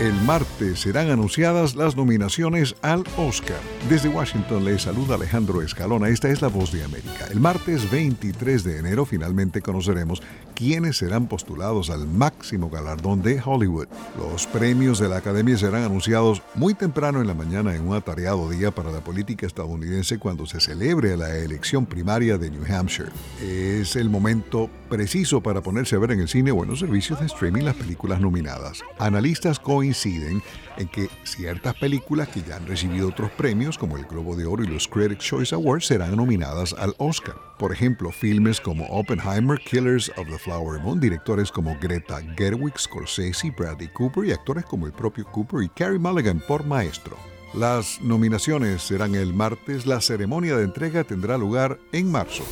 El martes serán anunciadas las nominaciones al Oscar. Desde Washington le saluda Alejandro Escalona. Esta es la voz de América. El martes 23 de enero finalmente conoceremos quiénes serán postulados al máximo galardón de Hollywood. Los premios de la Academia serán anunciados muy temprano en la mañana en un atareado día para la política estadounidense cuando se celebre la elección primaria de New Hampshire. Es el momento preciso para ponerse a ver en el cine o en los servicios de streaming las películas nominadas. Analistas coinciden coinciden en que ciertas películas que ya han recibido otros premios, como el Globo de Oro y los Critics' Choice Awards, serán nominadas al Oscar. Por ejemplo, filmes como Oppenheimer, Killers of the Flower Moon, directores como Greta Gerwig, Scorsese, Bradley Cooper y actores como el propio Cooper y Carey Mulligan por Maestro. Las nominaciones serán el martes, la ceremonia de entrega tendrá lugar en marzo.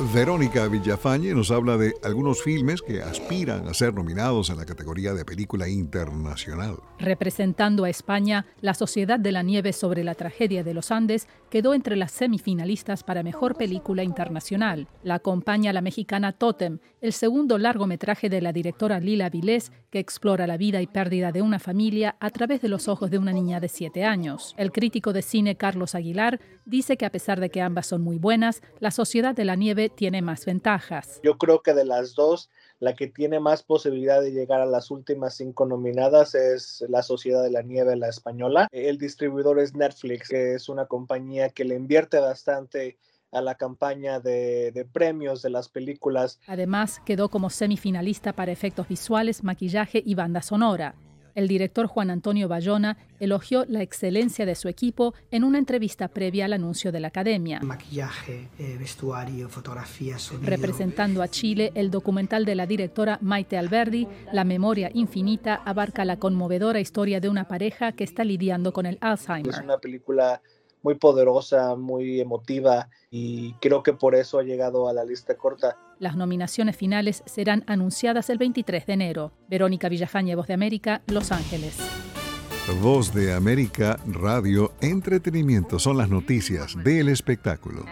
Verónica Villafañe nos habla de algunos filmes que aspiran a ser nominados en la categoría de película internacional. Representando a España, La Sociedad de la Nieve sobre la tragedia de los Andes quedó entre las semifinalistas para Mejor Película Internacional. La acompaña la mexicana Totem, el segundo largometraje de la directora Lila Vilés, que explora la vida y pérdida de una familia a través de los ojos de una niña de 7 años. El crítico de cine Carlos Aguilar dice que a pesar de que ambas son muy buenas, La Sociedad de la Nieve tiene más ventajas. Yo creo que de las dos, la que tiene más posibilidad de llegar a las últimas cinco nominadas es La Sociedad de la Nieve, la española. El distribuidor es Netflix, que es una compañía que le invierte bastante a la campaña de, de, premios de las películas. Además, quedó como semifinalista para efectos visuales, maquillaje y banda sonora. El director Juan Antonio Bayona elogió la excelencia de su equipo en una entrevista previa al anuncio de la academia. Maquillaje, eh, vestuario, fotografía, sonido. Representando a Chile, el documental de la directora Maite Alberdi, La memoria infinita, abarca la conmovedora historia de una pareja que está lidiando con el Alzheimer. Es una película muy poderosa, muy emotiva y creo que por eso ha llegado a la lista corta. Las nominaciones finales serán anunciadas el 23 de enero. Verónica Villafañe, Voz de América, Los Ángeles. Voz de América, Radio, Entretenimiento son las noticias del espectáculo.